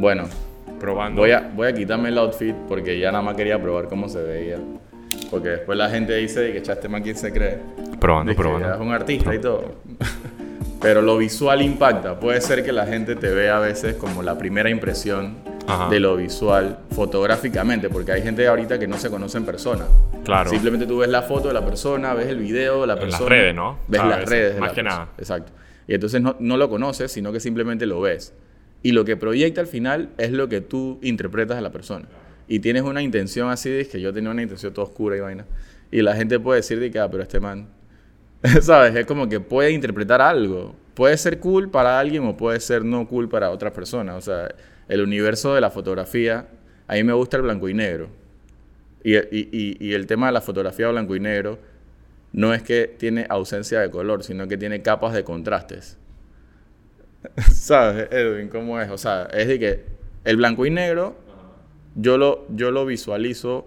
Bueno, Probando. voy a, voy a quitarme el outfit porque ya nada más quería probar cómo se veía. Porque después la gente dice que "Cha, este man quién se cree. Probando, probando. Es un artista y todo. Pero lo visual impacta. Puede ser que la gente te vea a veces como la primera impresión Ajá. de lo visual fotográficamente, porque hay gente ahorita que no se conoce en persona. Claro. Simplemente tú ves la foto de la persona, ves el video de la En las persona. redes, ¿no? Ves A las veces, redes. de más la que persona. nada. Exacto. Y entonces no, no lo conoces, sino que simplemente lo ves. Y lo que proyecta al final es lo que tú interpretas a la persona. Y tienes una intención así, de que yo tenía una intención toda oscura y vaina. Y la gente puede decir de que, ah, pero este man, ¿sabes? Es como que puede interpretar algo. Puede ser cool para alguien o puede ser no cool para otras personas. O sea, el universo de la fotografía, a mí me gusta el blanco y negro. Y- y- y el tema de la fotografía blanco y negro no es que tiene ausencia de color, sino que tiene capas de contrastes. ¿Sabes, Edwin, cómo es? O sea, es de que el blanco y negro yo lo, yo lo visualizo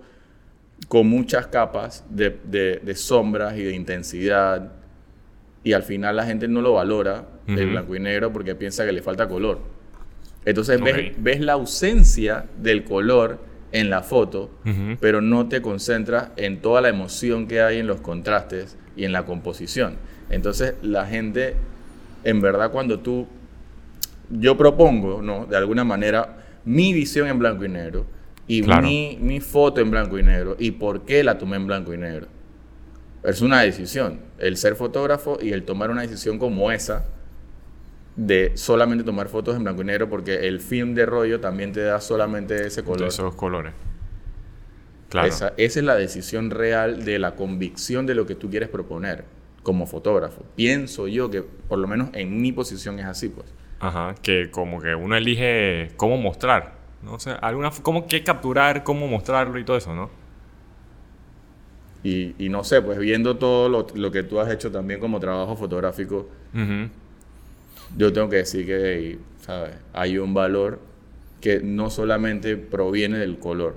con muchas capas de, de- de sombras y de intensidad. Y al final la gente no lo valora, el blanco y negro, porque piensa que le falta color. Entonces ves, ves la ausencia del color en la foto, pero no te concentras en toda la emoción que hay en los contrastes y en la composición. Entonces la gente, en verdad, cuando tú, yo propongo, ¿no? De alguna manera, mi visión en blanco y negro y Claro. mi, mi foto en blanco y negro y por qué la tomé en blanco y negro. Es una decisión, el ser fotógrafo y el tomar una decisión como esa de solamente tomar fotos en blanco y negro porque el film de rollo también te da solamente ese De color. esos colores. Claro. Esa, esa es la decisión real de la convicción de lo que tú quieres proponer como fotógrafo. Pienso yo que, por lo menos en mi posición, es así, pues. Ajá, que como que uno elige cómo mostrar, ¿no? O sea, alguna, cómo qué capturar, cómo mostrarlo y todo eso, ¿no? Y, y no sé, pues viendo todo lo, lo que tú has hecho también como trabajo fotográfico, yo tengo que decir que, ¿sabes? Hay un valor que no solamente proviene del color.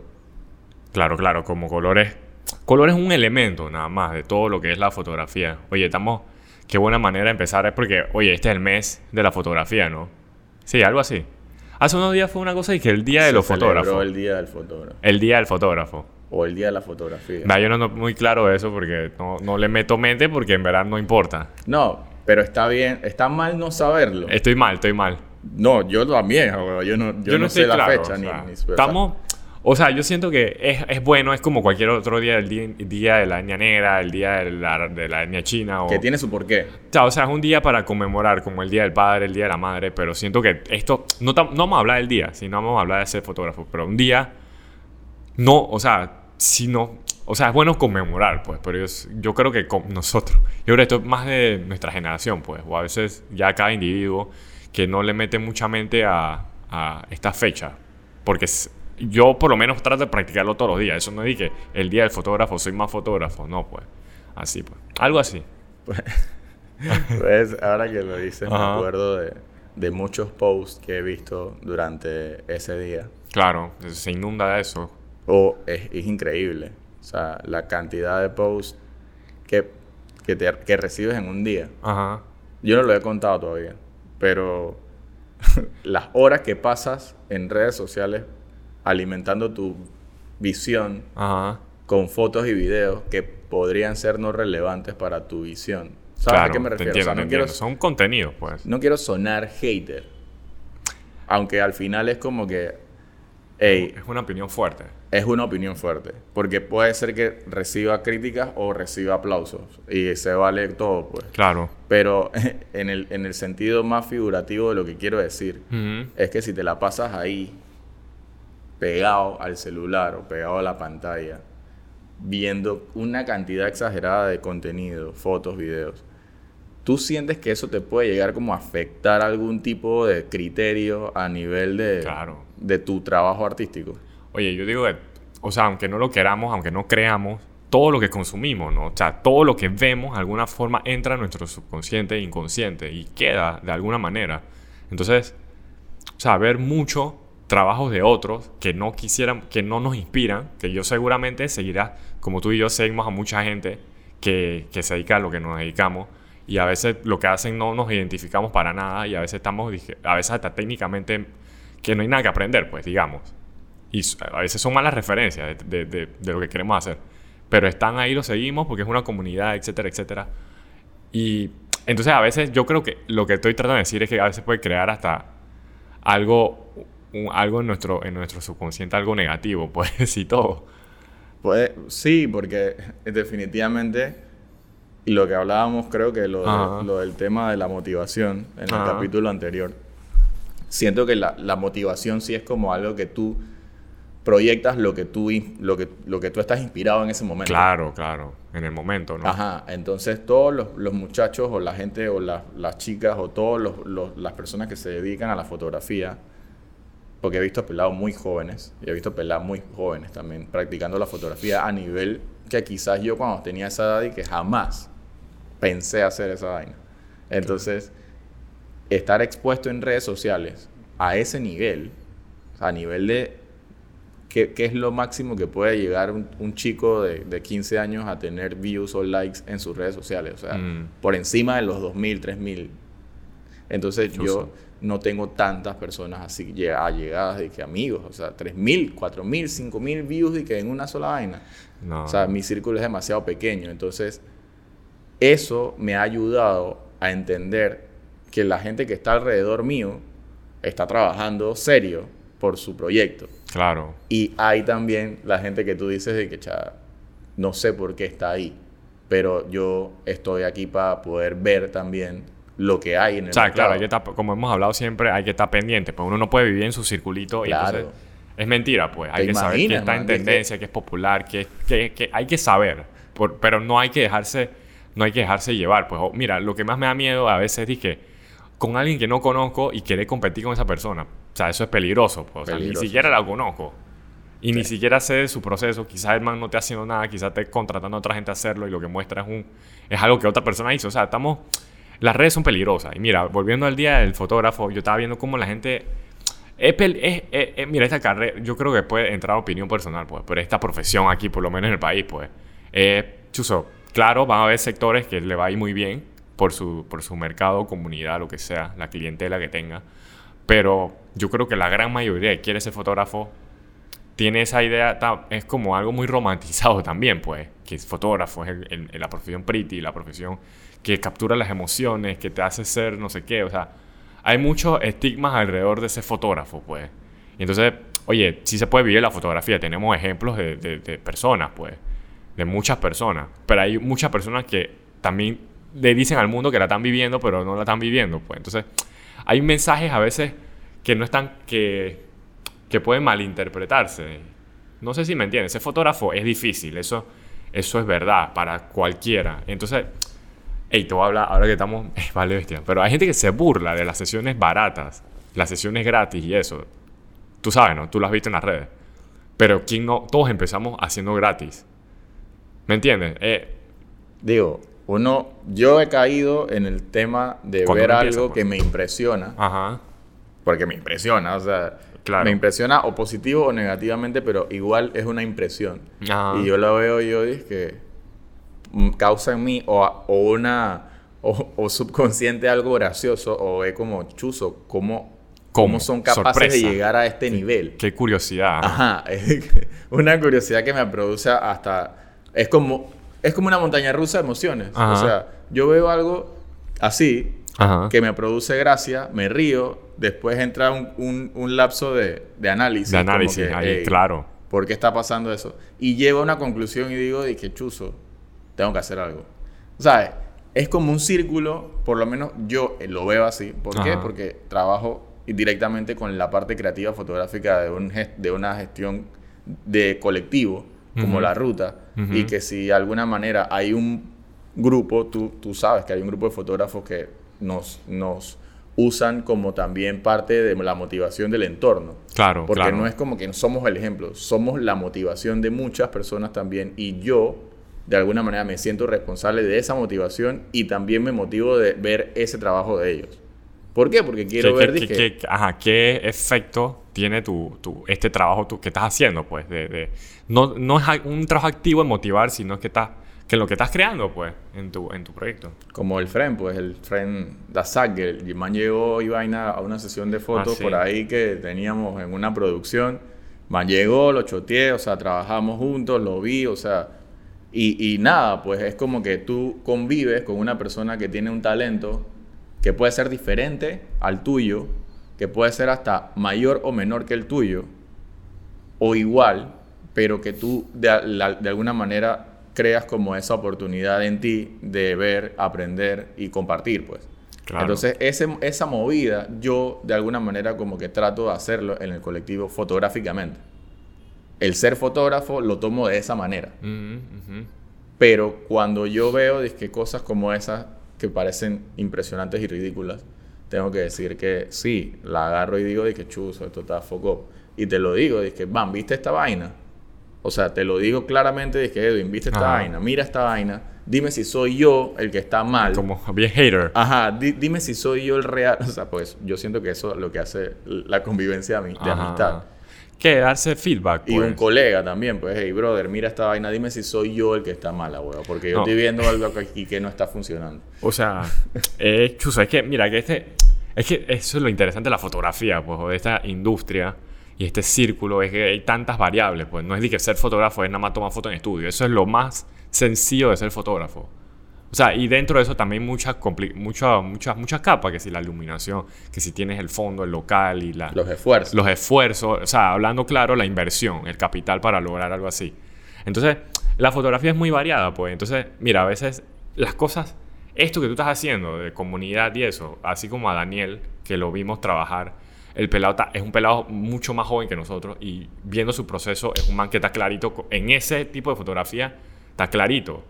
Claro, claro, como colores. Color es un elemento nada más de todo lo que es la fotografía. Oye, estamos. Qué buena manera de empezar es porque, oye, este es el mes de la fotografía, ¿no? Sí, algo así. Hace unos días fue una cosa y que el día de Se los fotógrafos. el día del fotógrafo. El día del fotógrafo. O el día de la fotografía. Va, yo no ando muy claro eso porque no, no le meto mente porque en verdad no importa. No, pero está bien, está mal no saberlo. Estoy mal, estoy mal. No, yo también, yo no, yo no sé la claro, fecha o ni, ni- Estamos. O sea, yo siento que es, es bueno, es como cualquier otro día, el día, día de la etnia negra, el día de la, de la etnia china. O, que tiene su porqué. O sea, es un día para conmemorar, como el Día del Padre, el Día de la Madre, pero siento que esto, no, no vamos a hablar del día, sino vamos a hablar de ser fotógrafo, pero un día, no, o sea, si no, o sea, es bueno conmemorar, pues, pero yo, yo creo que con nosotros, yo creo que esto es más de nuestra generación, pues, o a veces ya cada individuo que no le mete mucha mente a, a esta fecha, porque es- yo por lo menos trato de practicarlo todos los días, eso no es que el Día del Fotógrafo soy más fotógrafo, no, pues, así, pues, algo así. Pues, ahora que lo dices, me acuerdo de, de muchos posts que he visto durante ese día. Claro, se inunda de eso. O es, es increíble. O sea, la cantidad de posts que, que, te- que recibes en un día. Ajá. Yo no lo he contado todavía. Pero las horas que pasas en redes sociales alimentando tu visión Ajá. con fotos y videos que podrían ser no relevantes para tu visión. ¿Sabes Claro, a qué me te refiero? entiendo, O sea, te no, quiero, entiendo. Son contenidos, pues. no quiero sonar hater. Aunque al final es como que, hey, Es una opinión fuerte. es una opinión fuerte. Porque puede ser que reciba críticas o reciba aplausos. Y se vale todo, pues. Claro. Pero en el, en el sentido más figurativo de lo que quiero decir, es que si te la pasas ahí, pegado al celular o pegado a la pantalla, viendo una cantidad exagerada de contenido, fotos, videos, ¿tú sientes que eso te puede llegar como a afectar algún tipo de criterio a nivel de, Claro. de tu trabajo artístico? Oye, yo digo que, o sea, aunque no lo queramos, aunque no creamos, todo lo que consumimos, ¿no? O sea, todo lo que vemos, de alguna forma, entra a nuestro subconsciente e inconsciente y queda de alguna manera. Entonces, o sea, ver mucho trabajos de otros que no quisieran, que no nos inspiran, que yo seguramente seguirá, como tú y yo seguimos a mucha gente que, que se dedica a lo que nos dedicamos y a veces lo que hacen no nos identificamos para nada y a veces estamos, a veces hasta técnicamente que no hay nada que aprender, pues, digamos. Y a veces son malas referencias de, de, de, lo que queremos hacer. Pero están ahí, lo seguimos porque es una comunidad, etcétera, etcétera. Y entonces a veces yo creo que lo que estoy tratando de decir es que a veces puede crear hasta algo, algo en, nuestro, en nuestro subconsciente, algo negativo, pues, y todo. Pues sí, porque definitivamente y lo que hablábamos, creo que lo, lo del tema de la motivación en el capítulo anterior. Siento que la, la, motivación sí es como algo que tú proyectas lo que tú, lo que, lo que tú estás inspirado en ese momento. Claro, claro, en el momento, ¿no? Ajá, entonces todos los, los muchachos o la gente o las chicas o todas las personas que se dedican a la fotografía, porque he visto pelados muy jóvenes y he visto pelados muy jóvenes también practicando la fotografía a nivel que quizás yo cuando tenía esa edad y que jamás pensé hacer esa vaina. Entonces, estar expuesto en redes sociales a ese nivel, a nivel de qué, es lo máximo que puede llegar un, chico de, de, 15 años a tener views o likes en sus redes sociales, o sea, mm. por encima de los 2.000, 3.000. Entonces yo no tengo tantas personas así llegadas de que amigos, o sea, 3.000, 4.000, 5.000 views y que en una sola vaina. O sea, mi círculo es demasiado pequeño, entonces eso me ha ayudado a entender que la gente que está alrededor mío está trabajando serio por su proyecto. Claro. Y hay también la gente que tú dices de que, cha, no sé por qué está ahí, pero yo estoy aquí para poder ver también lo que hay en el o sea, claro, como hemos hablado siempre, hay que estar pendiente, pues uno no puede vivir en su circulito claro. y entonces es mentira, pues. Hay que saber qué está en tendencia, qué es popular, qué, qué, hay que saber, por, pero no hay que dejarse no hay que dejarse llevar. Pues mira, lo que más me da miedo a veces es que con alguien que no conozco y querer competir con esa persona. O sea, eso es peligroso. Pues. ni siquiera la conozco. Y ni siquiera sé de su proceso. Quizás el man no te haciendo nada, quizás te contratando a otra gente a hacerlo y lo que muestra es, un, es algo que otra persona hizo. O sea, estamos... Las redes son peligrosas. Y mira, volviendo al día del fotógrafo, yo estaba viendo cómo la gente... Es, es, mira, esta carrera, yo creo que puede entrar opinión personal, pues, pero esta profesión aquí, por lo menos en el país, pues, chuso, Claro, van a haber sectores que le va a ir muy bien por su, por su mercado, comunidad, lo que sea, la clientela que tenga. Pero yo creo que la gran mayoría que quiere ser fotógrafo tiene esa idea, es como algo muy romantizado también, pues, que es fotógrafo, es la profesión pretty, la profesión que captura las emociones, que te hace ser no sé qué, o sea, hay muchos estigmas alrededor de ese fotógrafo, pues. Y entonces, oye, sí se puede vivir la fotografía, tenemos ejemplos de, de personas, pues de muchas personas. Pero hay muchas personas que también le dicen al mundo que la están viviendo, pero no la están viviendo. Pues. Entonces, hay mensajes a veces que no están, que, que pueden malinterpretarse. No sé si me entiendes. Ese fotógrafo es difícil, eso, eso es verdad para cualquiera. Entonces, hey, te voy a hablar, ahora que estamos, vale bestia, pero hay gente que se burla de las sesiones baratas, las sesiones gratis y eso. Tú sabes, ¿no? Tú lo has visto en las redes. Pero ¿quién no? Todos empezamos haciendo gratis. ¿Me entiendes? Eh, Digo, uno, yo he caído en el tema de ver algo que me impresiona. Ajá. Porque me impresiona, o sea, me impresiona o positivo o negativamente, pero igual es una impresión. Ajá. Y yo lo veo y yo digo que causa en mí o, una o, subconsciente algo gracioso o es como chuzo, cómo cómo son capaces de llegar a este nivel. Qué curiosidad. Ajá, una curiosidad que me produce hasta es como, es como una montaña rusa de emociones. O sea, yo veo algo así, que me produce gracia, me río, después entra un, un, lapso de, de, análisis. De análisis, ahí, claro. ¿Por qué está pasando eso? Y llego a una conclusión y digo, de que chuzo, tengo que hacer algo. ¿Sabes? Es como un círculo, por lo menos yo lo veo así. ¿Por qué? Porque trabajo directamente con la parte creativa fotográfica de, un de una gestión de colectivo como la ruta, y que si de alguna manera hay un grupo, tú, tú sabes que hay un grupo de fotógrafos que nos, nos usan como también parte de la motivación del entorno. Claro, Porque no es como que somos el ejemplo, somos la motivación de muchas personas también y yo de alguna manera me siento responsable de esa motivación y también me motivo de ver ese trabajo de ellos. ¿Por qué? Porque quiero ver... Qué, ajá, ¿Qué efecto tiene tu, tu, este trabajo tú, que estás haciendo? Pues de, de, no, no es un trabajo activo en motivar, sino que estás que lo que estás creando, pues, en tu, en tu proyecto. Como el friend, pues el friend da que el man llegó y vaina a una sesión de fotos Ah, sí. por ahí que teníamos en una producción. Man llegó, lo choteé, o sea, trabajamos juntos, lo vi, o sea, y, y nada, pues es como que tú convives con una persona que tiene un talento que puede ser diferente al tuyo, que puede ser hasta mayor o menor que el tuyo, o igual, pero que tú de, de alguna manera creas como esa oportunidad en ti de ver, aprender y compartir, pues. Claro. Entonces, ese, esa movida yo de alguna manera como que trato de hacerlo en el colectivo fotográficamente. El ser fotógrafo lo tomo de esa manera. Pero cuando yo veo que cosas como esas que parecen impresionantes y ridículas, tengo que decir que sí, la agarro y digo de que chuzo, esto está foco. Y te lo digo, de que, van, ¿viste esta vaina? O sea, te lo digo claramente, que Edwin, ¿viste esta Ajá. vaina? Mira esta vaina. Dime si soy yo el que está mal. Como bien hater. Ajá, di- dime si soy yo el real. O sea, pues yo siento que eso es lo que hace la convivencia de, de amistad. Que darse feedback, Y pues. un colega también, pues, hey, brother, mira esta vaina, dime si soy yo el que está mala, weón. Porque yo No. estoy viendo algo aquí que no está funcionando. O sea, eh, chuzo, es que, mira, que este. Es que eso es lo interesante de la fotografía, pues, o de esta industria y este círculo, es que hay tantas variables, pues. No es de que ser fotógrafo es nada más tomar fotos en estudio. Eso es lo más sencillo de ser fotógrafo. O sea, y dentro de eso también muchas, muchas, muchas, muchas capas, que si la iluminación, que si tienes el fondo, el local y la, Los esfuerzos. los esfuerzos, o sea, hablando claro, la inversión, el capital para lograr algo así. Entonces, la fotografía es muy variada, pues. Entonces, mira, a veces las cosas, esto que tú estás haciendo de comunidad y eso, así como a Daniel, que lo vimos trabajar, el pelado ta- es un pelado mucho más joven que nosotros y viendo su proceso es un man que está clarito, en ese tipo de fotografía, está clarito.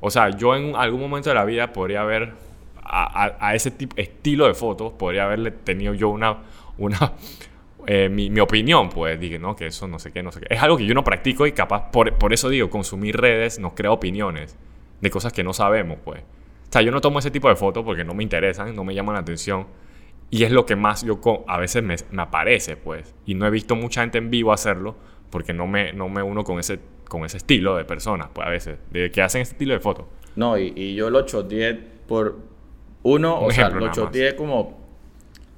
O sea, yo en algún momento de la vida podría haber, a ese tipo, estilo de fotos, podría haberle tenido yo una, una eh, mi, mi opinión, pues dije, no, que eso no sé qué, no sé qué. Es algo que yo no practico y capaz, por, por eso digo, consumir redes nos crea opiniones de cosas que no sabemos, pues. O sea, yo no tomo ese tipo de fotos porque no me interesan, no me llaman la atención. Y es lo que más yo a veces me, me aparece, pues. Y no he visto mucha gente en vivo hacerlo porque no me, no me uno con ese, con ese estilo de personas, pues a veces, de que hacen ese estilo de fotos. No, y, y yo lo choteé por uno, Un o sea, lo choteé como,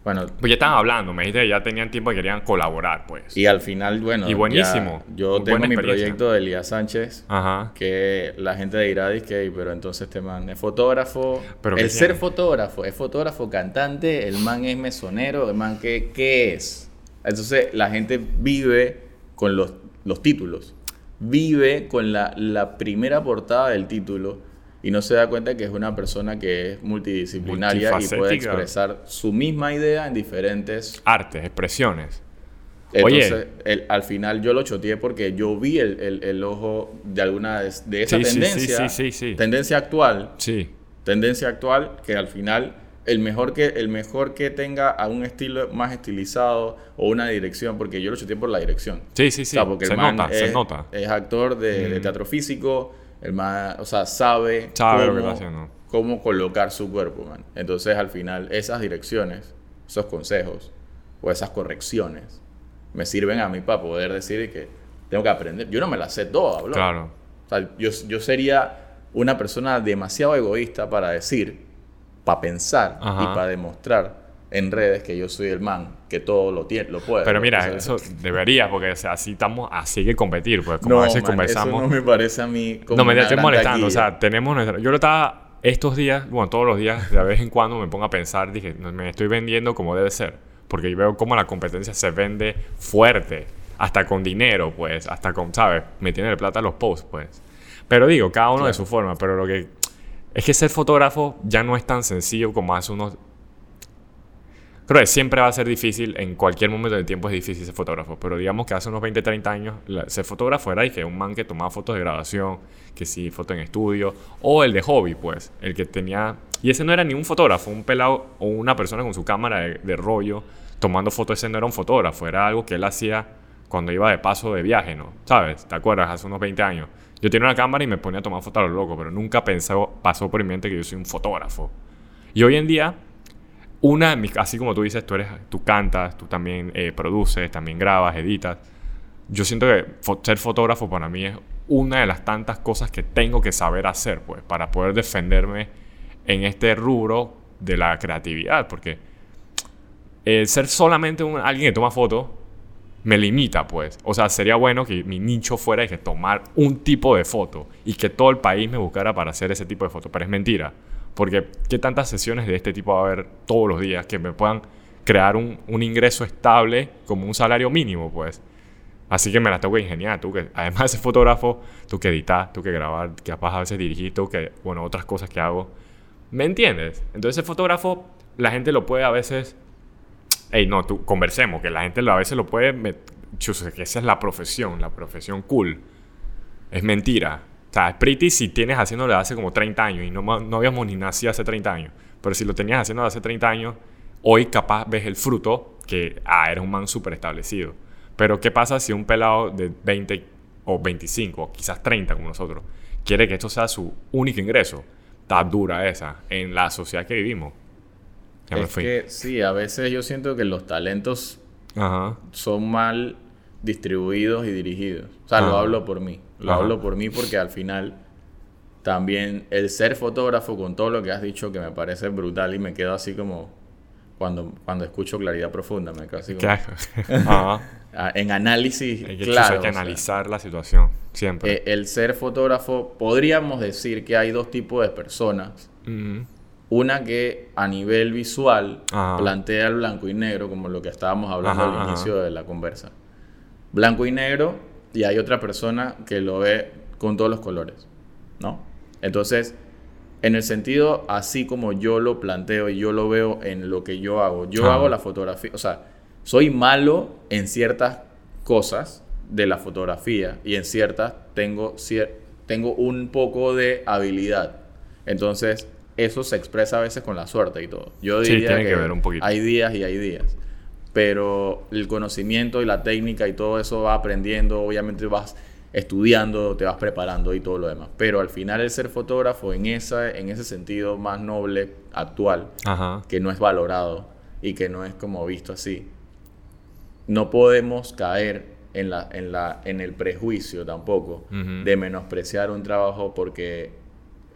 bueno, Pues ya estaban hablando, me dijiste que ya tenían tiempo y querían colaborar, pues. y al final, bueno, Y buenísimo. ya yo tengo mi proyecto de Elías Sánchez, Ajá. que la gente dirá, que pero entonces este man es fotógrafo. ¿Pero qué el ser tiene? fotógrafo, es fotógrafo cantante, el man es mesonero, el man qué, qué es. Entonces la gente vive con los, los títulos, vive con la, la primera portada del título y no se da cuenta que es una persona que es multidisciplinaria y puede expresar su misma idea en diferentes Artes, expresiones. Oye. entonces, el- al final yo lo choteé porque yo vi el, el- el ojo de alguna de, de esa Sí, sí, sí, tendencia, sí, sí, sí. tendencia actual, Sí. tendencia actual que al final el mejor que el mejor que tenga a un estilo más estilizado o una dirección, porque yo lo choteé por la dirección. Sí, sí, sí. O sea, porque se el man nota, es, se nota. es actor de, de Mm. teatro físico, el man, o sea, sabe, Sabe cómo, cómo colocar su cuerpo, man. Entonces, al final, esas direcciones, esos consejos o esas correcciones me sirven a mí para poder decir que tengo que aprender. Yo no me las sé todas, bro. Claro. O sea, yo, yo sería una persona demasiado egoísta para decir, para pensar Ajá. y para demostrar en redes que yo soy el man, que todo lo tiene, lo puede. Pero mira, O sea, eso debería, porque o sea, así estamos, así hay que competir, pues como no, a veces man, conversamos. Eso no me parece a mí como No, me estoy molestando. O sea, tenemos nuestra... Yo lo estaba estos días, bueno, todos los días, de vez en cuando me pongo a pensar, dije, me estoy vendiendo como debe ser. Porque yo veo cómo la competencia se vende fuerte. Hasta con dinero, pues. Hasta con, ¿sabes? Me tiene de plata los posts, pues. Pero digo, cada uno de su forma. Pero lo que... Es que ser fotógrafo ya no es tan sencillo como hace unos... Creo que siempre va a ser difícil, en cualquier momento del tiempo es difícil ser fotógrafo, pero digamos que hace unos 20, 30 años la- ser fotógrafo era y que un man que tomaba fotos de grabación, que sí, foto en estudio, o el de hobby, pues, el que tenía... Y ese no era ni un fotógrafo, un pelado o una persona con su cámara de, de rollo tomando fotos, ese no era un fotógrafo, era algo que él hacía cuando iba de paso de viaje, ¿no? ¿Sabes? ¿Te acuerdas? Hace unos 20 años. Yo tenía una cámara y me ponía a tomar fotos a lo loco, pero nunca pensó, pasó por mi mente que yo soy un fotógrafo. Y hoy en día una así como tú dices, tú eres, tú cantas, tú también eh, produces, también grabas, editas. Yo siento que fo- ser fotógrafo para mí es una de las tantas cosas que tengo que saber hacer, pues, para poder defenderme en este rubro de la creatividad, porque ser solamente un, alguien que toma fotos me limita, pues. O sea, sería bueno que mi nicho fuera de que tomar un tipo de foto y que todo el país me buscara para hacer ese tipo de foto, pero es mentira. Porque qué tantas sesiones de este tipo va a haber todos los días que me puedan crear un, un ingreso estable como un salario mínimo, pues. Así que me la tengo que ingeniar. Tú que, además de fotógrafo, tú que editar, tú que grabar, que capaz a veces dirigir, tú que, bueno, otras cosas que hago. ¿Me entiendes? Entonces, el fotógrafo, la gente lo puede a veces. Ey, no, tú conversemos, que la gente a veces lo puede. Chus, que esa es la profesión, la profesión cool. Es mentira. O sea, es pretty si tienes haciéndolo hace como 30 años y no, no habíamos ni nacido hace 30 años. Pero si lo tenías haciendo hace 30 años, hoy capaz ves el fruto que, ah, eres un man súper establecido. Pero ¿qué pasa si un pelado de 20 o 25 o quizás 30 como nosotros quiere que esto sea su único ingreso? Está dura esa en la sociedad que vivimos. Ya es que sí, a veces yo siento que los talentos son mal distribuidos y dirigidos. O sea, lo hablo por mí. Lo hablo por mí porque al final también el ser fotógrafo con todo lo que has dicho que me parece brutal y me quedo así como cuando, cuando escucho claridad profunda, me quedo así como... Ah, en análisis, hay que, claro. Hay que analizar la situación, siempre. Eh, el ser fotógrafo, podríamos decir que hay dos tipos de personas. Una que a nivel visual plantea el blanco y negro, como lo que estábamos hablando al inicio de la conversa. Blanco y negro y hay otra persona que lo ve con todos los colores, ¿no? Entonces, en el sentido así como yo lo planteo y yo lo veo en lo que yo hago, yo hago la fotografía, o sea, soy malo en ciertas cosas de la fotografía y en ciertas tengo, tengo un poco de habilidad. Entonces, eso se expresa a veces con la suerte y todo. Yo diría que, ver un poquito. hay días y hay días pero el conocimiento y la técnica y todo eso va aprendiendo, obviamente vas estudiando, te vas preparando y todo lo demás. Pero al final el ser fotógrafo en, esa, en ese sentido más noble, actual, que no es valorado y que no es como visto así, no podemos caer en, la, en, la, en el prejuicio tampoco de menospreciar un trabajo porque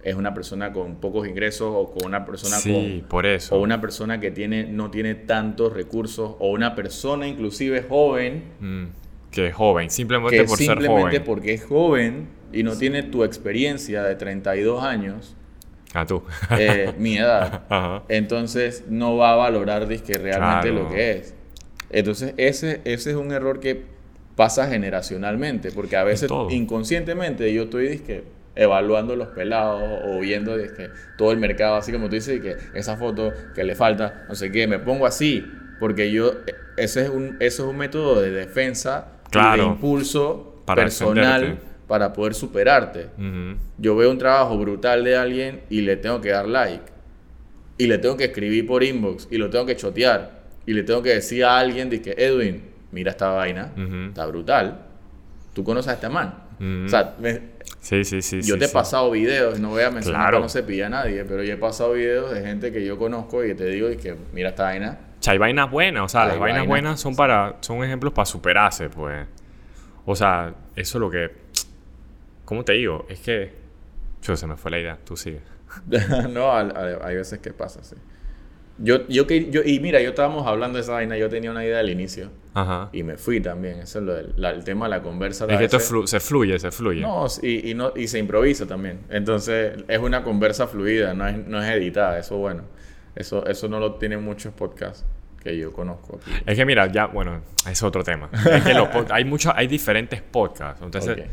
es una persona con pocos ingresos o con una persona sí, por eso. o una persona que tiene no tiene tantos recursos o una persona inclusive joven mm, que es joven simplemente por ser joven. porque es joven y no tiene tu experiencia de 32 años ah tú. eh, mi edad entonces no va a valorar que realmente lo que es. Entonces ese ese es un error que pasa generacionalmente porque a veces inconscientemente yo estoy disque evaluando los pelados o viendo todo el mercado, así como tú dices, y que esa foto que le falta, no sé qué, me pongo así, porque yo, ese es un, eso es un método de defensa de impulso personal para poder superarte. Yo veo un trabajo brutal de alguien y le tengo que dar like, y le tengo que escribir por inbox, y lo tengo que chotear, y le tengo que decir a alguien que, Edwin, mira esta vaina, está brutal, tú conoces a este man. O sea, Sí, sí, sí. Yo te he pasado videos, no voy a mencionar que no se pilla a nadie, pero yo he pasado videos de gente que yo conozco y que te digo y que mira esta vaina. O hay vainas buenas, o sea, las vainas, buenas son para son ejemplos para superarse, pues. O sea, eso es lo que ¿Cómo te digo? Es que yo se me fue la idea, tú sigue. no, hay veces que pasa, sí. Yo, yo, yo, y mira, yo estábamos hablando de esa vaina, yo tenía una idea al inicio. Ajá. Y me fui también. Eso es lo del, el tema de la conversa. Es que esto se fluye, se fluye. No, y, y, no, y se improvisa también. Entonces, es una conversa fluida, no es, no es editada. Eso, bueno, eso, eso no lo tienen muchos podcasts que yo conozco. Es que mira, ya, bueno, es otro tema. es que hay, muchos, hay diferentes podcasts. Entonces,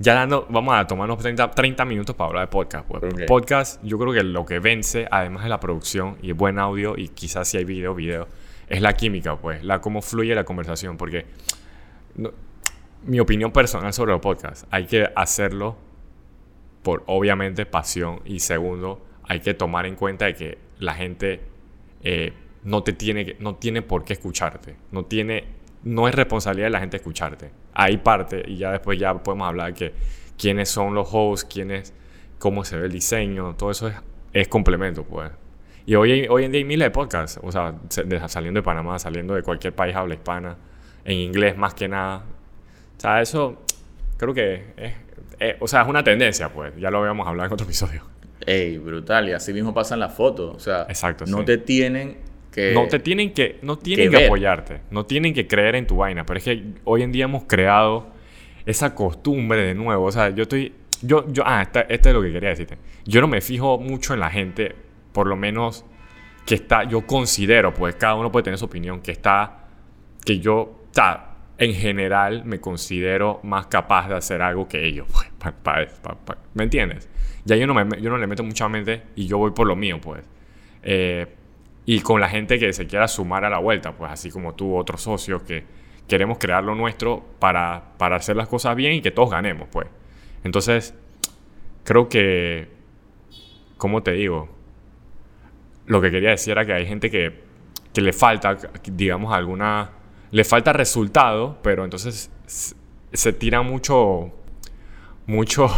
ya dando, vamos a tomarnos 30, 30 minutos para hablar de podcast. Pues. Podcast, yo creo que lo que vence, además de la producción y el buen audio, y quizás si hay video, video, es la química, pues, la cómo fluye la conversación. Porque mi opinión personal sobre los podcasts, hay que hacerlo por obviamente pasión y segundo, hay que tomar en cuenta de que la gente eh, no te tiene no tiene por qué escucharte, no tiene no es responsabilidad de la gente escucharte. Hay parte, y ya después ya podemos hablar de que quiénes son los hosts, quiénes, cómo se ve el diseño, todo eso es, es complemento, pues. Y hoy, hoy en día hay miles de podcasts, o sea, saliendo de Panamá, saliendo de cualquier país habla hispana, en inglés más que nada. O sea, eso creo que es o sea, es una tendencia, pues. Ya lo habíamos hablado en otro episodio. Ey, brutal. Y así mismo pasan las fotos. O sea, Exacto, no sí. te tienen que... no te tienen que, no tienen que que, apoyarte, no tienen que creer en tu vaina, pero es que hoy en día hemos creado esa costumbre de nuevo, o sea, yo estoy, yo, yo, ah, esta, esto es lo que quería decirte, yo no me fijo mucho en la gente, por lo menos que está, yo considero, pues cada uno puede tener su opinión, que está, que yo, sea, en general me considero más capaz de hacer algo que ellos, pues, pa- pa- pa- ¿me entiendes? Ya yo no, me, yo no le meto mucha mente y yo voy por lo mío, pues. Eh, y con la gente que se quiera sumar a la vuelta, pues así como tú, otros socios que queremos crear lo nuestro para, para hacer las cosas bien y que todos ganemos, pues. Entonces, creo que, ¿cómo te digo? Lo que quería decir era que hay gente que, que le falta, digamos, alguna... Le falta resultado, pero entonces se, se tira mucho... Mucho...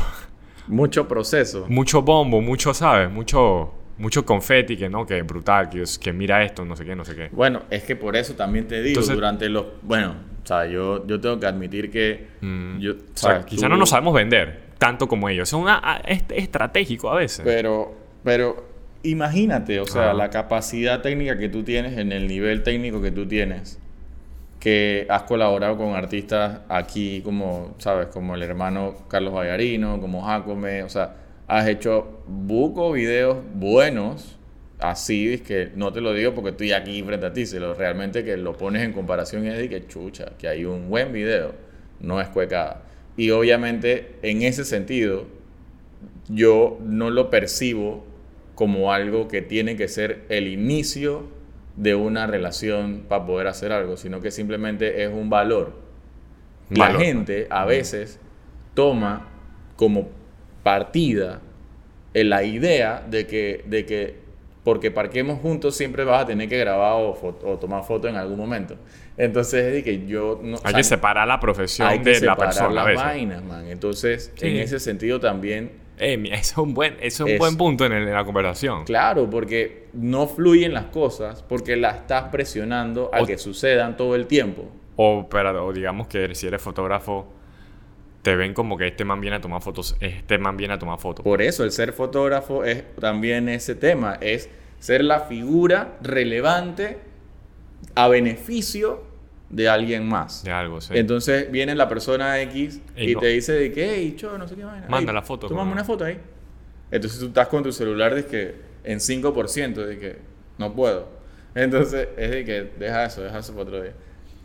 Mucho proceso. mucho bombo, mucho, ¿sabes? Mucho, mucho confeti, que no, que es brutal, que, es- que mira esto, no sé qué, no sé qué. Bueno, es que por eso también te digo, Entonces- durante los... Bueno, o sea, yo, yo tengo que admitir que... Mm. yo, O sea, ¿sabes? quizá Tú- no nos sabemos vender tanto como ellos. Es, una, a- es estratégico a veces. Pero, pero imagínate, o sea, Ajá. la capacidad técnica que tú tienes en el nivel técnico que tú tienes, que has colaborado con artistas aquí como, sabes, como el hermano Carlos Vallarino, como Jacome, o sea, has hecho buco videos buenos, así es que no te lo digo porque estoy aquí frente a ti, sino realmente que lo pones en comparación y es de que chucha, que hay un buen video, no es cuecada. Y obviamente en ese sentido, yo no lo percibo como algo que tiene que ser el inicio de una relación para poder hacer algo, sino que simplemente es un valor. La gente a veces toma como partida en la idea de que, de que porque parquemos juntos siempre vas a tener que grabar o, fo- o tomar foto en algún momento. Entonces es de que yo no... o hay sea, que separar la profesión hay que de la persona a las veces. vainas, man. Entonces, Sí. en ese sentido también Eh, es un buen, eso es un Es- buen punto en, el- en la conversación. Claro, porque no fluyen las cosas porque las estás presionando a O- que sucedan todo el tiempo. O, pero, o digamos que si eres fotógrafo, te ven como que este man viene a tomar fotos, este man viene a tomar fotos. Por eso el ser fotógrafo es también ese tema, es ser la figura relevante a beneficio de alguien más. De algo, sí. Entonces viene la persona X Ey, y no. te dice de que, hey, cho, no sé qué vaina. Manda la foto, Tómame una foto ahí. Entonces tú estás con tu celular de que en 5% de que no puedo. Entonces es de que deja eso, deja eso para otro día.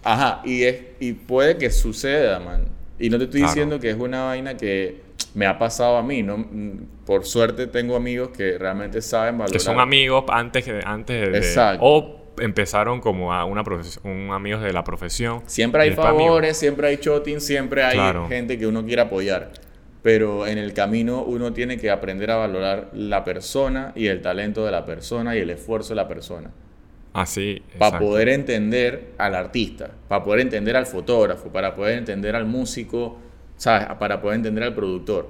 Ajá, y, es, y puede que suceda, man. Y no te estoy Claro. diciendo que es una vaina que me ha pasado a mí, ¿no? Mm, Por suerte tengo amigos que realmente saben valorar. que son amigos antes, que, antes de... Exacto. O empezaron como a una un amigos de la profesión. Siempre hay favores, siempre hay shotting, siempre hay Claro. gente que uno quiere apoyar. Pero en el camino uno tiene que aprender a valorar la persona y el talento de la persona y el esfuerzo de la persona. Así, Para exacto. poder entender al artista, para poder entender al fotógrafo, para poder entender al músico, ¿sabes? Para poder entender al productor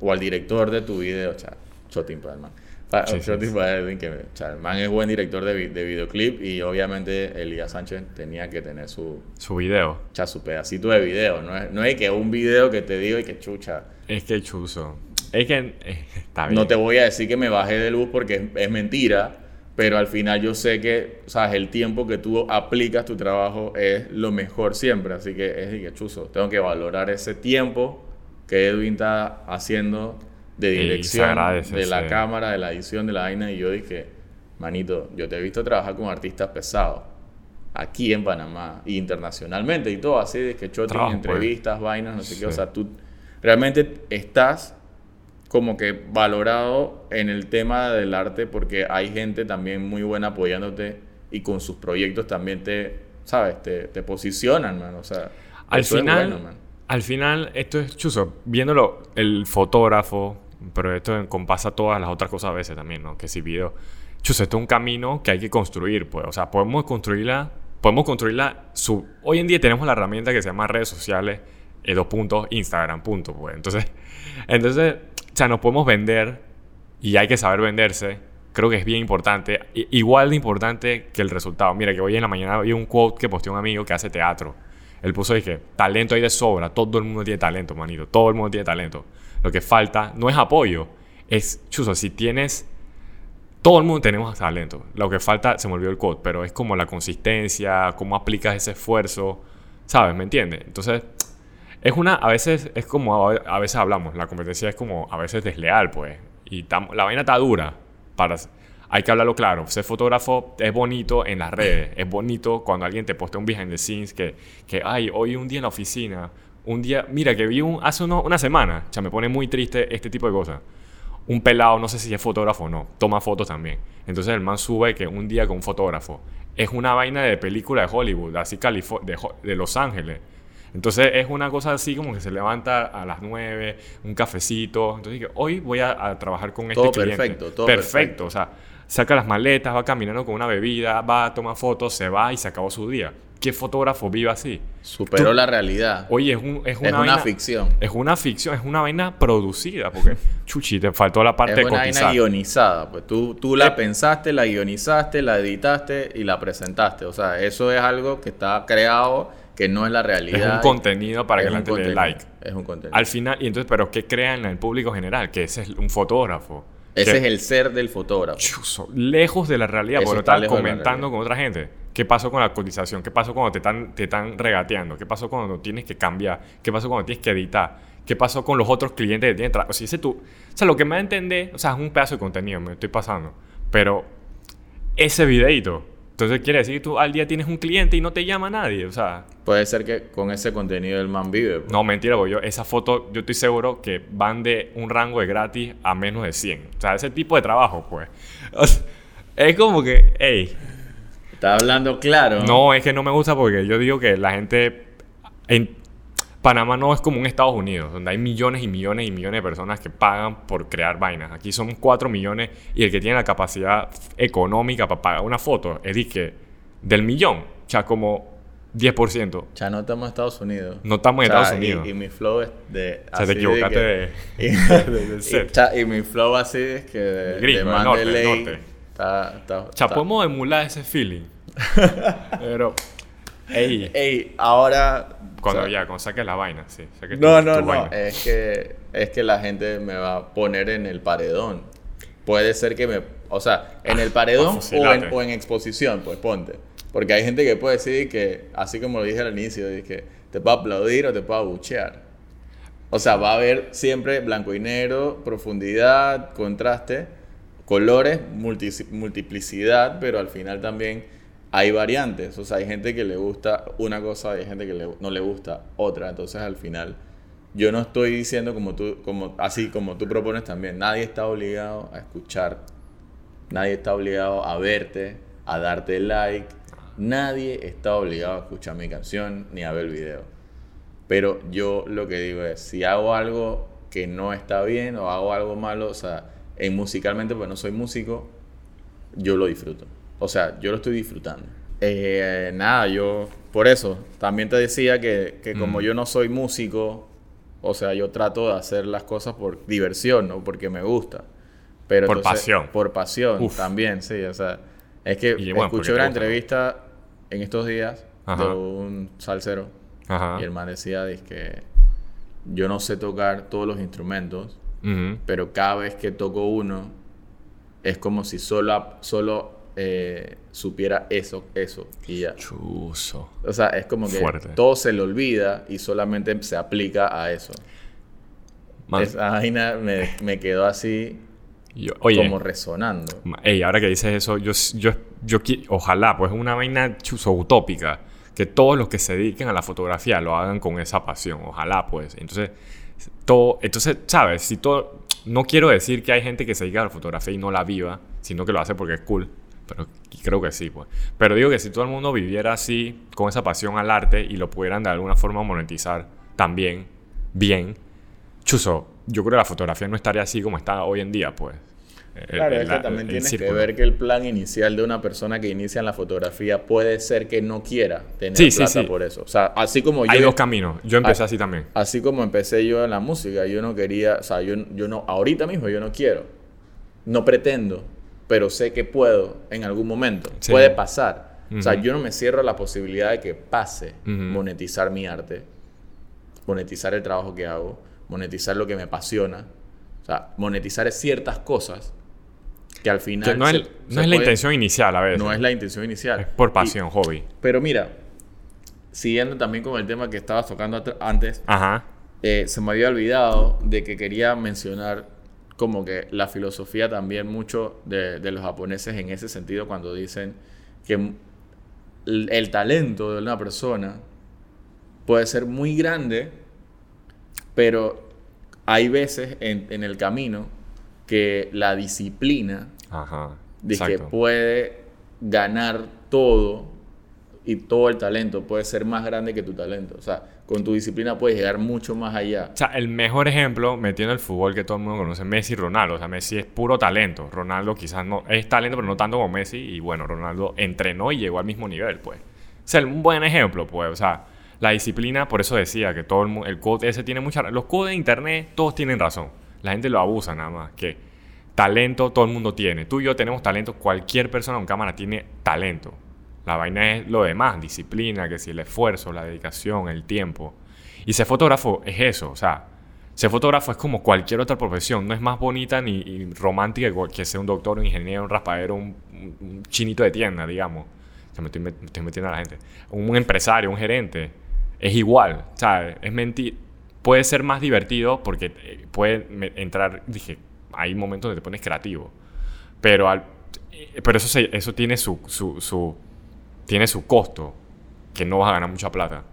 o al director de tu video. cha, Shotting para el man. Pa- Sí, sí, sí. para que cha, el man es buen director de, vi- de videoclip y obviamente Elías Sánchez tenía que tener su, Su video. cha, su pedacito de video. No es, no es que un video que te digo y que chucha. Es que chuzo. Es que eh, está bien. No te voy a decir que me bajé de luz porque es, es mentira, pero al final yo sé que, sabes, el tiempo que tú aplicas tu trabajo es lo mejor siempre. Así que es que chuzo. Tengo que valorar ese tiempo que Edwin está haciendo de dirección, agradece, de la sí. cámara, de la edición, de la vaina. Y yo dije, manito, yo te he visto trabajar con artistas pesados. Aquí en Panamá, y internacionalmente y todo, así de que shooting, pues. entrevistas, vainas, no sé qué. O sea, tú realmente estás como que valorado en el tema del arte porque hay gente también muy buena apoyándote y con sus proyectos también te, ¿sabes? Te, te posicionan, man. O sea, Al final, bueno, man. al final, esto es chuzo. Viéndolo, el fotógrafo, pero esto compasa todas las otras cosas a veces también, ¿no? Que si video. Chuzo, esto es un camino que hay que construir, pues. O sea, podemos construirla, podemos construirla. Su, hoy en día tenemos la herramienta que se llama redes sociales, eh, dos puntos, Instagram, punto, pues. Entonces, entonces, o sea, nos podemos vender y hay que saber venderse. Creo que es bien importante. Igual de importante que el resultado. Mira, que hoy en la mañana vi un quote que posteó un amigo que hace teatro. Él puso que talento hay de sobra, todo el mundo tiene talento, manito, todo el mundo tiene talento. Lo que falta no es apoyo, es, chuzo, si tienes, todo el mundo tenemos talento. Lo que falta, se me olvidó el code, pero es como la consistencia, cómo aplicas ese esfuerzo, ¿sabes? ¿Me entiendes? Entonces, es una, a veces, es como, a veces hablamos, la competencia es como a veces desleal, pues. Y la vaina está dura para hay que hablarlo claro. Ser fotógrafo es bonito en las redes. Es bonito cuando alguien te postea un behind the scenes que, que ay, hoy un día en la oficina. Un día, mira, que vi un, hace una semana. O sea, me pone muy triste este tipo de cosas. Un pelado, no sé si es fotógrafo o no, toma fotos también. Entonces el man sube que un día con un fotógrafo. Es una vaina de película de Hollywood, así de, de Los Ángeles. Entonces es una cosa así como que se levanta a las 9, un cafecito. Entonces hoy voy a, trabajar con este todo cliente. Perfecto, todo perfecto. Perfecto, o sea, saca las maletas, va caminando con una bebida, va a tomar fotos, se va y se acabó su día. ¿Qué fotógrafo vive así? Superó la realidad. Oye, es, un, es una, una ficción. Es una ficción, es una vaina producida, porque, chuchi, te faltó la parte de Es una vaina guionizada, pues tú, tú la eh, pensaste, la guionizaste, la editaste y la presentaste. O sea, eso es algo que está creado que no es la realidad. Es un contenido para que la gente le dé like. Es un contenido. Al final, y entonces, pero ¿qué crean el público general? Que ese es un fotógrafo. Ese es el ser del fotógrafo. lejos de la realidad, porque lo estás comentando con otra gente. ¿Qué pasó con la cotización? ¿Qué pasó cuando te están, te están regateando? ¿Qué pasó cuando tienes que cambiar? ¿Qué pasó cuando tienes que editar? ¿Qué pasó con los otros clientes que tienen O sea, ese tú, o sea, lo que me da a entender, o sea, es un pedazo de contenido, me estoy pasando. Pero ese videito, entonces quiere decir que tú al día tienes un cliente y no te llama nadie, o sea... Puede ser que con ese contenido el man vive. Pues. No, mentira, porque yo, esa foto, yo estoy seguro que van de un rango de gratis a menos de 100. O sea, ese tipo de trabajo, pues. es como que, hey... Está hablando claro. No, es que no me gusta porque yo digo que la gente... Panamá no es como un Estados Unidos, donde hay millones y millones y millones de personas que pagan por crear vainas. Aquí son 4 millones y el que tiene la capacidad económica para pagar una foto es que del millón, o sea, como 10%. Ya no estamos en Estados Unidos. No estamos en Estados Unidos. Y, mi flow es de. O sea, te equivocaste de. y, mi flow así es que. De, Gringo, de norte, norte. Está, está, o sea, podemos emular ese feeling. Pero. Ey. Ey, ahora cuando ya, cuando saques la vaina, sí. no, no, no. Es que, es que la gente me va a poner en el paredón. Puede ser que me. O sea, en el paredón o en, exposición, pues ponte. Porque hay gente que puede decir que, así como lo dije al inicio, que te puedo aplaudir o te puedo abuchear. O sea, va a haber siempre blanco y negro, profundidad, contraste, colores, multiplicidad, pero al final también hay variantes, o sea, hay gente que le gusta una cosa y hay gente que no le gusta otra, entonces al final yo no estoy diciendo como tú, como, así como tú propones también, nadie está obligado a escuchar, nadie está obligado a verte, a darte like, nadie está obligado a escuchar mi canción ni a ver el video. Pero yo lo que digo es, si hago algo que no está bien o hago algo malo, o sea, en musicalmente, pues no soy músico, yo lo disfruto. O sea, yo lo estoy disfrutando. Eh, nada, yo por eso también te decía que, que como mm. yo no soy músico, o sea, yo trato de hacer las cosas por diversión, no porque me gusta. Pero por pasión. Por pasión también, sí. O sea, es que escuché una entrevista en estos días de un salsero y el man decía que yo no sé tocar todos los instrumentos, pero cada vez que toco uno es como si solo, solo eh, supiera eso, eso y ya. Chuso. O sea, es como que todo se le olvida y solamente se aplica a eso. Esa vaina me, quedó así como resonando. Ey, ahora que dices eso, yo, yo, yo ojalá, pues es una vaina chuso utópica, que todos los que se dediquen a la fotografía lo hagan con esa pasión, ojalá pues. Entonces, todo, entonces, ¿sabes? Si todo, no quiero decir que hay gente que se dedica a la fotografía y no la viva, sino que lo hace porque es cool pero creo que sí, pues. Pero digo que si todo el mundo viviera así, con esa pasión al arte y lo pudieran de alguna forma monetizar también, bien, chuso, yo creo que la fotografía no estaría así como está hoy en día, pues. Claro, es que también tienes que ver que el plan inicial de una persona que inicia en la fotografía puede ser que no quiera tener plata por eso. O sea, así como yo... Hay dos caminos. Yo empecé así también. Así como empecé yo en la música, yo no quería... O sea, yo, yo no... Ahorita mismo yo no quiero. No pretendo pero sé que puedo en algún momento. Puede pasar. O sea, yo no me cierro a la posibilidad de que pase monetizar mi arte, monetizar el trabajo que hago, monetizar lo que me apasiona. O sea, monetizar ciertas cosas que al final... Que no es, se- no se es la intención inicial a veces. No es la intención inicial. Es por Y- pasión, hobby. pero mira, siguiendo también con el tema que estabas tocando antes, Ajá. eh, se me había olvidado de que quería mencionar como que la filosofía también mucho de, de los japoneses en ese sentido cuando dicen que el, el talento de una persona puede ser muy grande, pero hay veces en, en el camino que la disciplina Ajá. de que puede ganar todo y todo el talento puede ser más grande que tu talento. O sea, con tu disciplina puedes llegar mucho más allá. O sea, el mejor ejemplo metiendo el fútbol que todo el mundo conoce, Messi y Ronaldo. O sea, Messi es puro talento. Ronaldo quizás no es talento, pero no tanto como Messi. Y bueno, Ronaldo entrenó y llegó al mismo nivel, pues. O sea, un buen ejemplo, pues. O sea, la disciplina, por eso decía que todo el, mu- el quote ese tiene mucha Los quotes de internet, todos tienen razón. La gente lo abusa nada más. Que talento todo el mundo tiene. Tú y yo tenemos talento. Cualquier persona con cámara tiene talento. La vaina es lo demás, disciplina, que si el esfuerzo, la dedicación, el tiempo. Y ser fotógrafo es eso, o sea, ser fotógrafo es como cualquier otra profesión, no es más bonita ni romántica que ser un doctor, un ingeniero, un raspadero, un, un- chinito de tienda, digamos. Se me estoy, me estoy metiendo a la gente. Un empresario, un gerente, es igual, o sea, es mentir. Puede ser más divertido porque eh, puede entrar, dije, hay momentos donde te pones creativo, pero, al, eh, pero eso, se- eso tiene su, su, su, tiene su costo, que no vas a ganar mucha plata.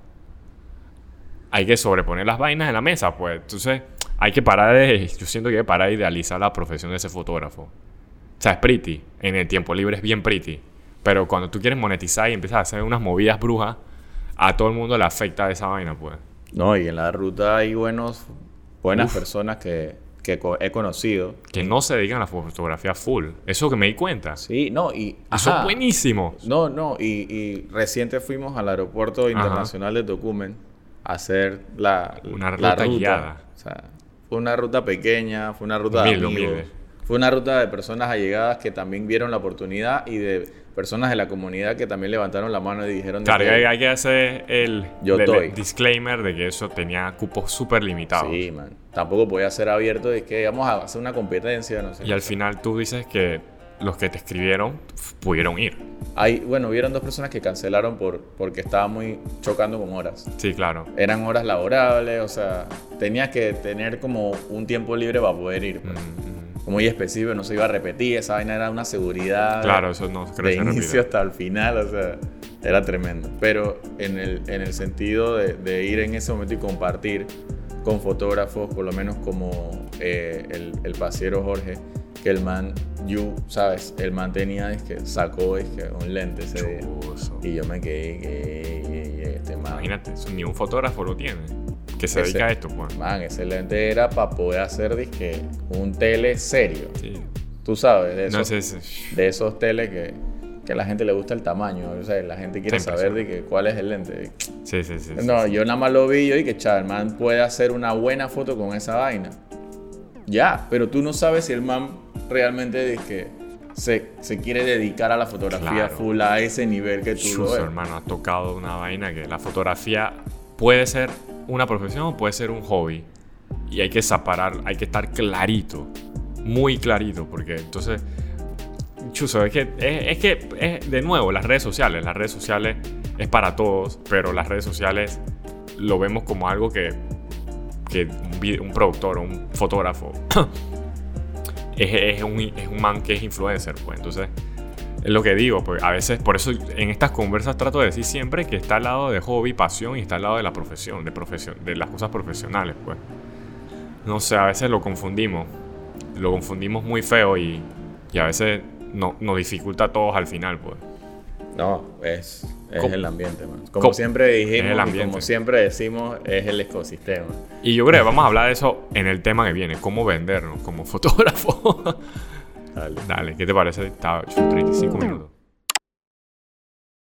Hay que sobreponer las vainas en la mesa, pues. Entonces, hay que parar de. Yo siento que hay que parar de idealizar la profesión de ese fotógrafo. O sea, es pretty. En el tiempo libre es bien pretty. Pero cuando tú quieres monetizar y empiezas a hacer unas movidas brujas, a todo el mundo le afecta esa vaina, pues. No, y en la ruta hay buenos, buenas Uf. personas que, que co- he conocido. Que no se dedican a la fotografía full. Eso que me di cuenta. Sí, no, y... Eso ajá. es buenísimo. No, no, y, y reciente fuimos al aeropuerto internacional de Tocumen a hacer la, Una la ruta guiada. O sea, fue una ruta pequeña, fue una ruta Humilde, de amigos. humilde. Fue una ruta de personas allegadas que también vieron la oportunidad y de personas de la comunidad que también levantaron la mano y dijeron... Claro, que- hay, que hacer el, Yo estoy. disclaimer de que eso tenía cupos súper limitados. Sí, man. Tampoco podía ser abierto de que vamos a hacer una competencia, no sé. Y al final tú dices que los que te escribieron pudieron ir. Hay, bueno, hubieron dos personas que cancelaron por, porque estaba muy chocando con horas. Sí, claro. Eran horas laborables, o sea, tenías que tener como un tiempo libre para poder ir. pues. Mm, muy específico, no se iba a repetir, esa vaina era una seguridad. Claro, eso no creo de inicio hasta el final, o sea, era tremendo. Pero en el, en el sentido de, de ir en ese momento y compartir con fotógrafos, por lo menos como eh, el, el pasiero Jorge, que el man, you, ¿sabes? El man tenía, es que sacó es que, un lente ese día. Y yo me quedé, que, que- que este man. Imagínate, eso ni un fotógrafo lo tiene. Que se Ese- dedica a esto, pues. Man, ese lente era para poder hacer disque, un tele serio. Sí. Tú sabes, de No esos, sé si- de esos teles que, que a la gente le gusta el tamaño. O sea, la gente quiere saber de que, cuál es el lente. Sí, sí, sí. sí, No, sí. yo nada más lo vi y yo dije, chaval, el man puede hacer una buena foto con esa vaina. Ya, pero tú no sabes si el man realmente es que se, se quiere dedicar a la fotografía Claro. full a ese nivel que tú lo Chuzo, ves. hermano, has tocado una vaina que la fotografía puede ser una profesión puede ser un hobby. Y hay que separar, hay que estar clarito, muy clarito, porque entonces, chuzo, es que, es, que, es, de nuevo, las redes sociales, las redes sociales es para todos, pero las redes sociales lo vemos como algo que, que un, un productor un fotógrafo es, es un, es un man que es influencer, pues entonces... Es lo que digo, pues a veces, por eso en estas conversas trato de decir siempre que está al lado de hobby, pasión y está al lado de la profesión, de, profesión, de las cosas profesionales, pues. No sé, a veces lo confundimos, lo confundimos muy feo y, y a veces no, nos dificulta a todos al final, pues. No, es, es el ambiente, man. Como siempre dijimos y como siempre decimos, es el ecosistema. Y yo creo que vamos a hablar de eso en el tema que viene, cómo vendernos como fotógrafo. Dale. Dale, ¿qué te parece? Está 35 minutos.